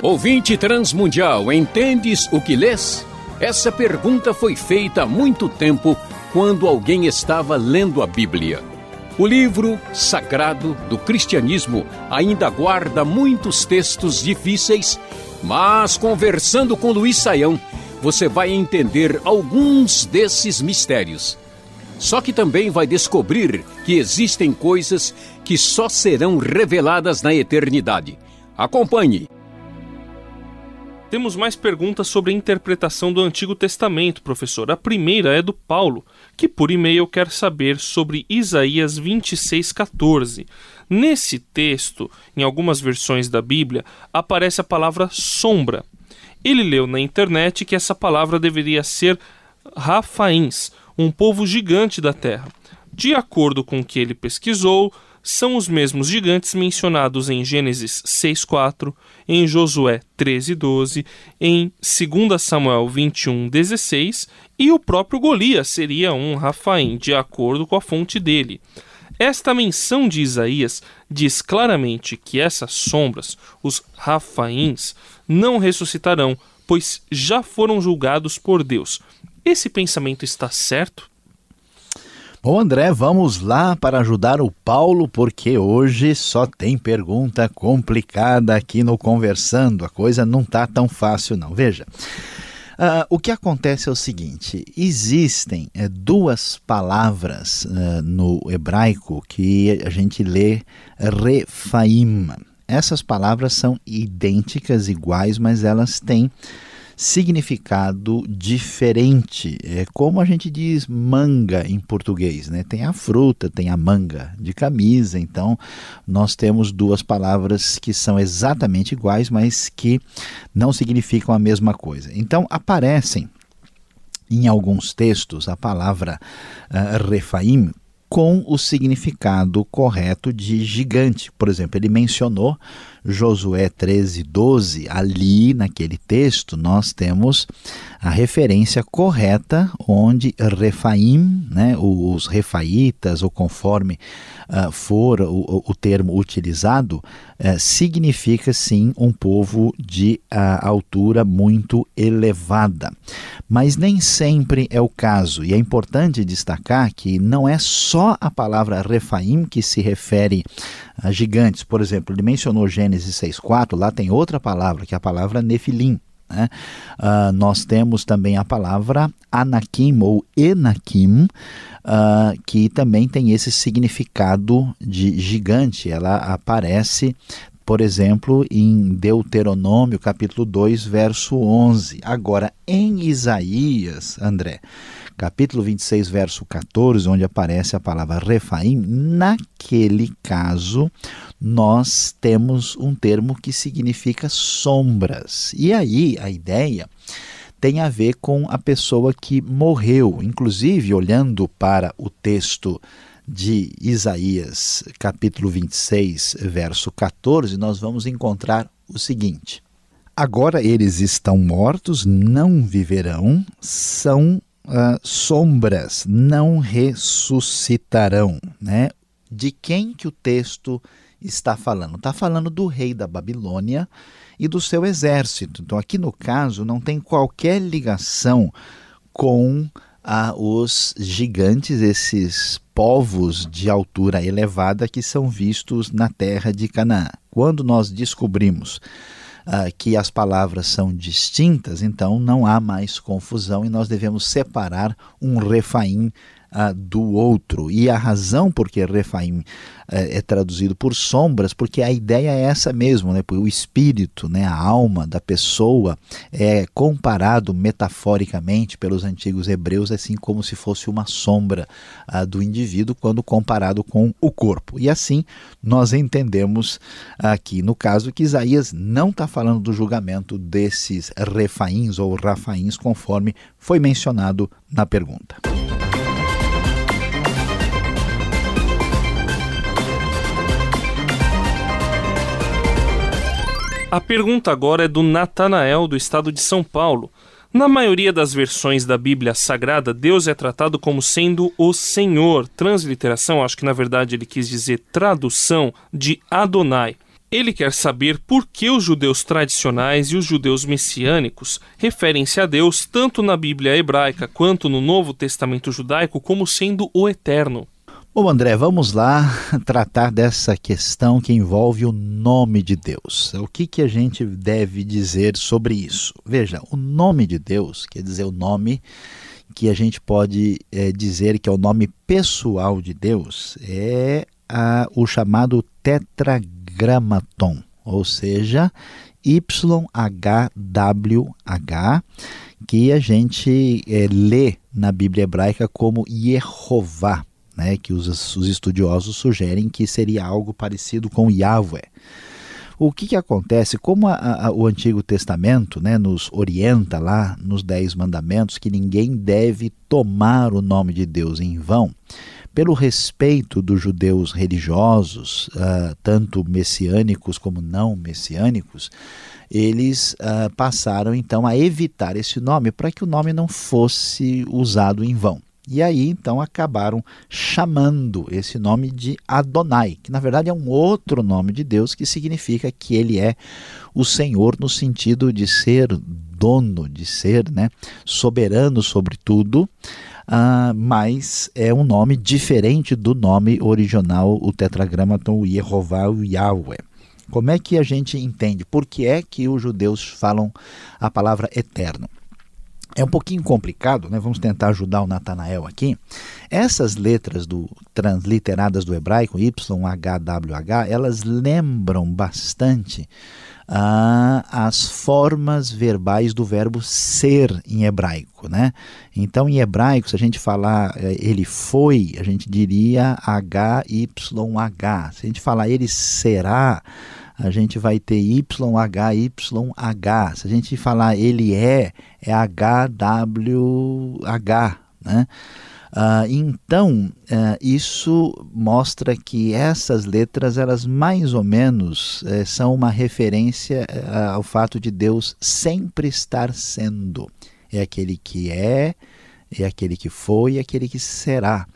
Ouvinte transmundial, entendes o que lês? Essa pergunta foi feita há muito tempo quando alguém estava lendo a Bíblia. O livro sagrado do cristianismo ainda guarda muitos textos difíceis, mas conversando com Luiz Saião, você vai entender alguns desses mistérios. Só que também vai descobrir que existem coisas que só serão reveladas na eternidade. Acompanhe temos mais perguntas sobre a interpretação do Antigo Testamento, professor. A primeira é do Paulo, que por e-mail quer saber sobre Isaías 26:14. Nesse texto, em algumas versões da Bíblia, aparece a palavra sombra. Ele leu na internet que essa palavra deveria ser Rafaíns, um povo gigante da terra. De acordo com o que ele pesquisou, são os mesmos gigantes mencionados em Gênesis 6:4, em Josué 13:12, em 2 Samuel 21:16 e o próprio Golias seria um Rafaim, de acordo com a fonte dele. Esta menção de Isaías diz claramente que essas sombras, os Rafaíns, não ressuscitarão, pois já foram julgados por Deus. Esse pensamento está certo? Bom, André, vamos lá para ajudar o Paulo, porque hoje só tem pergunta complicada aqui no Conversando. A coisa não tá tão fácil, não. Veja. Uh, o que acontece é o seguinte: existem é, duas palavras uh, no hebraico que a gente lê refaim. Essas palavras são idênticas, iguais, mas elas têm significado diferente. É como a gente diz manga em português, né? Tem a fruta, tem a manga de camisa. Então, nós temos duas palavras que são exatamente iguais, mas que não significam a mesma coisa. Então, aparecem em alguns textos a palavra uh, refaim com o significado correto de gigante. Por exemplo, ele mencionou Josué 13, 12, ali naquele texto nós temos a referência correta onde Refaim, né, os refaitas, ou conforme uh, for o, o, termo utilizado, uh, significa sim um povo de uh, altura muito elevada. Mas nem sempre é o caso, e é importante destacar que não é só a palavra Refaim que se refere a gigantes. Por exemplo, ele mencionou Gênesis 6,4, lá tem outra palavra, que é a palavra Nefilim. Né? Uh, nós temos também a palavra Anakim ou Enakim, uh, que também tem esse significado de gigante. Ela aparece, por exemplo, em Deuteronômio, capítulo 2, verso 11. Agora, em Isaías, André, capítulo 26, verso 14, onde aparece a palavra Refaim, naquele caso nós temos um termo que significa sombras. E aí a ideia tem a ver com a pessoa que morreu. Inclusive, olhando para o texto de Isaías, capítulo 26, verso 14, nós vamos encontrar o seguinte: Agora eles estão mortos, não viverão, são uh, sombras não ressuscitarão. Né? De quem que o texto está falando? Está falando do rei da Babilônia e do seu exército. Então, aqui no caso, não tem qualquer ligação com ah, os gigantes, esses povos de altura elevada que são vistos na terra de Canaã. Quando nós descobrimos uh, que as palavras são distintas, então não há mais confusão e nós devemos separar um refaim uh, do outro. E a razão por que Refaim uh, é traduzido por sombras, porque a ideia é essa mesmo, né? o espírito, né? a alma da pessoa é comparado metaforicamente pelos antigos hebreus, assim como se fosse uma sombra uh, do indivíduo quando comparado com o corpo. E assim nós entendemos aqui, no caso, que Isaías não está falando do julgamento desses refaíns ou rafaíns, conforme foi mencionado na pergunta. A pergunta agora é do Natanael, do estado de São Paulo. Na maioria das versões da Bíblia Sagrada, Deus é tratado como sendo o Senhor. Transliteração, acho que na verdade ele quis dizer tradução de Adonai. Ele quer saber por que os judeus tradicionais e os judeus messiânicos referem-se a Deus tanto na Bíblia hebraica quanto no Novo Testamento judaico como sendo o Eterno. Bom, André, vamos lá tratar dessa questão que envolve o nome de Deus. O que, que a gente deve dizer sobre isso? Veja, o nome de Deus, quer dizer, o nome que a gente pode é, dizer que é o nome pessoal de Deus, é a, o chamado tetragramaton, ou seja, YHWH, que a gente é, lê na Bíblia hebraica como Yehová né, que os, os estudiosos sugerem que seria algo parecido com Yahweh. O que, que acontece? Como a, a, o Antigo Testamento né, nos orienta lá nos Dez Mandamentos que ninguém deve tomar o nome de Deus em vão, pelo respeito dos judeus religiosos, uh, tanto messiânicos como não messiânicos, eles uh, passaram então a evitar esse nome para que o nome não fosse usado em vão. E aí então acabaram chamando esse nome de Adonai, que na verdade é um outro nome de Deus que significa que ele é o Senhor no sentido de ser dono, de ser né, soberano sobre tudo. Uh, mas é um nome diferente do nome original, o tetragramaton, o Yehová, Yahweh. Como é que a gente entende? Por que é que os judeus falam a palavra eterno? É um pouquinho complicado, né? Vamos tentar ajudar o Natanael aqui. Essas letras do transliteradas do hebraico YHWH, elas lembram bastante ah, as formas verbais do verbo ser em hebraico, né? Então, em hebraico, se a gente falar eh, ele foi, a gente diria HYH. Se a gente falar ele será, a gente vai ter YHYH. Se a gente falar ele é, é HWH, né? Uh, então, uh, isso mostra que essas letras, elas mais ou menos uh, são uma referência eh, ao fato de Deus sempre estar sendo. É aquele que é, é aquele que foi e aquele que será.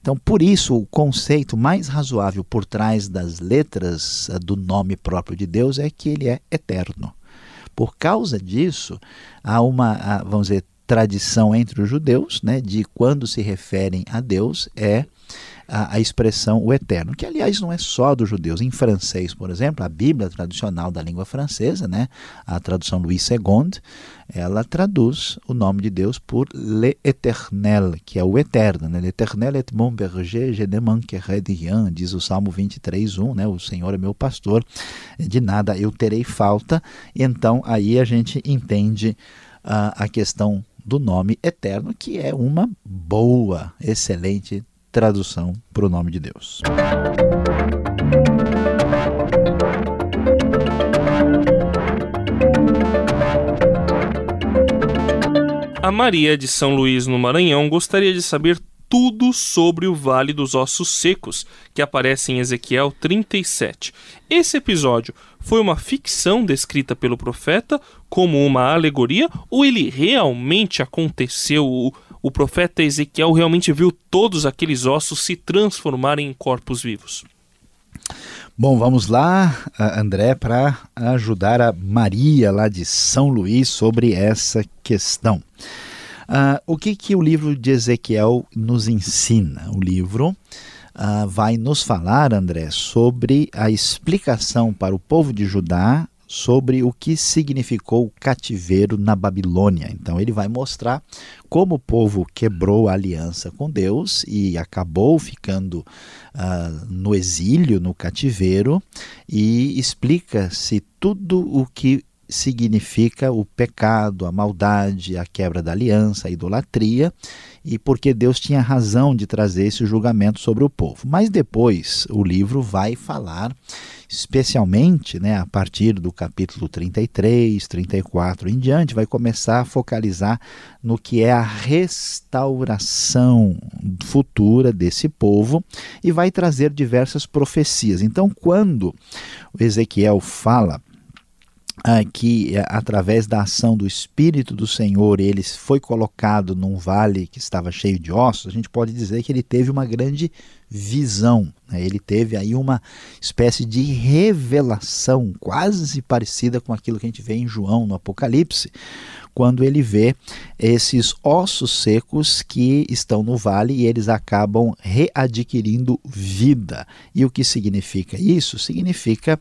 Então, por isso, o conceito mais razoável por trás das letras uh, do nome próprio de Deus é que ele é eterno. Por causa disso, há uma, vamos dizer, tradição entre os judeus, né, de quando se referem a Deus é a, a, expressão o eterno, que aliás não é só dos judeus. Em francês, por exemplo, a Bíblia tradicional da língua francesa, né, a tradução Louis II, ela traduz o nome de Deus por l'Éternel, que é o eterno. Né? L'Éternel est mon berger, je ne manquerai de rien, diz o Salmo 23, 1, né? o Senhor é meu pastor, de nada eu terei falta. Então aí a gente entende uh, a questão do nome eterno, que é uma boa, excelente tradução para o nome de Deus. A Maria de São Luís, no Maranhão, gostaria de saber tudo sobre o Vale dos Ossos Secos, que aparece em Ezequiel 37. Esse episódio foi uma ficção descrita pelo profeta como uma alegoria ou ele realmente aconteceu? O, o profeta Ezequiel realmente viu todos aqueles ossos se transformarem em corpos vivos? Bom, vamos lá, André, para ajudar a Maria lá de São Luís sobre essa questão. Uh, o que, que o livro de Ezequiel nos ensina? O livro uh, vai nos falar, André, sobre a explicação para o povo de Judá sobre o que significou o cativeiro na Babilônia. Então, ele vai mostrar como o povo quebrou a aliança com Deus e acabou ficando uh, no exílio, no cativeiro, e explica-se tudo o que significa o pecado, a maldade, a quebra da aliança, a idolatria, e porque Deus tinha razão de trazer esse julgamento sobre o povo. Mas depois o livro vai falar, especialmente né, a partir do capítulo 33, 34 em diante, vai começar a focalizar no que é a restauração futura desse povo e vai trazer diversas profecias. Então, quando Ezequiel fala que eh, através da ação do Espírito do Senhor ele foi colocado num vale que estava cheio de ossos, a gente pode dizer que ele teve uma grande visão. Né? Ele teve aí uma espécie de revelação, quase parecida com aquilo que a gente vê em João no Apocalipse, quando ele vê esses ossos secos que estão no vale e eles acabam readquirindo vida. E o que significa isso? Significa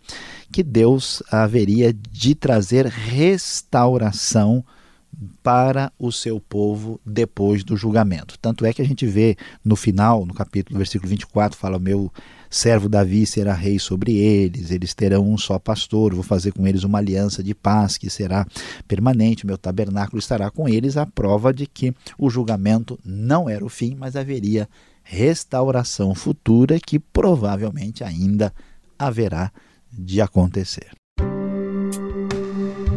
que Deus haveria de trazer restauração para o seu povo depois do julgamento. Tanto é que a gente vê no final, no capítulo, versículo 24, fala: Meu servo Davi será rei sobre eles, eles terão um só pastor, vou fazer com eles uma aliança de paz que será permanente, meu tabernáculo estará com eles, a prova de que o julgamento não era o fim, mas haveria restauração futura que provavelmente ainda haverá de acontecer.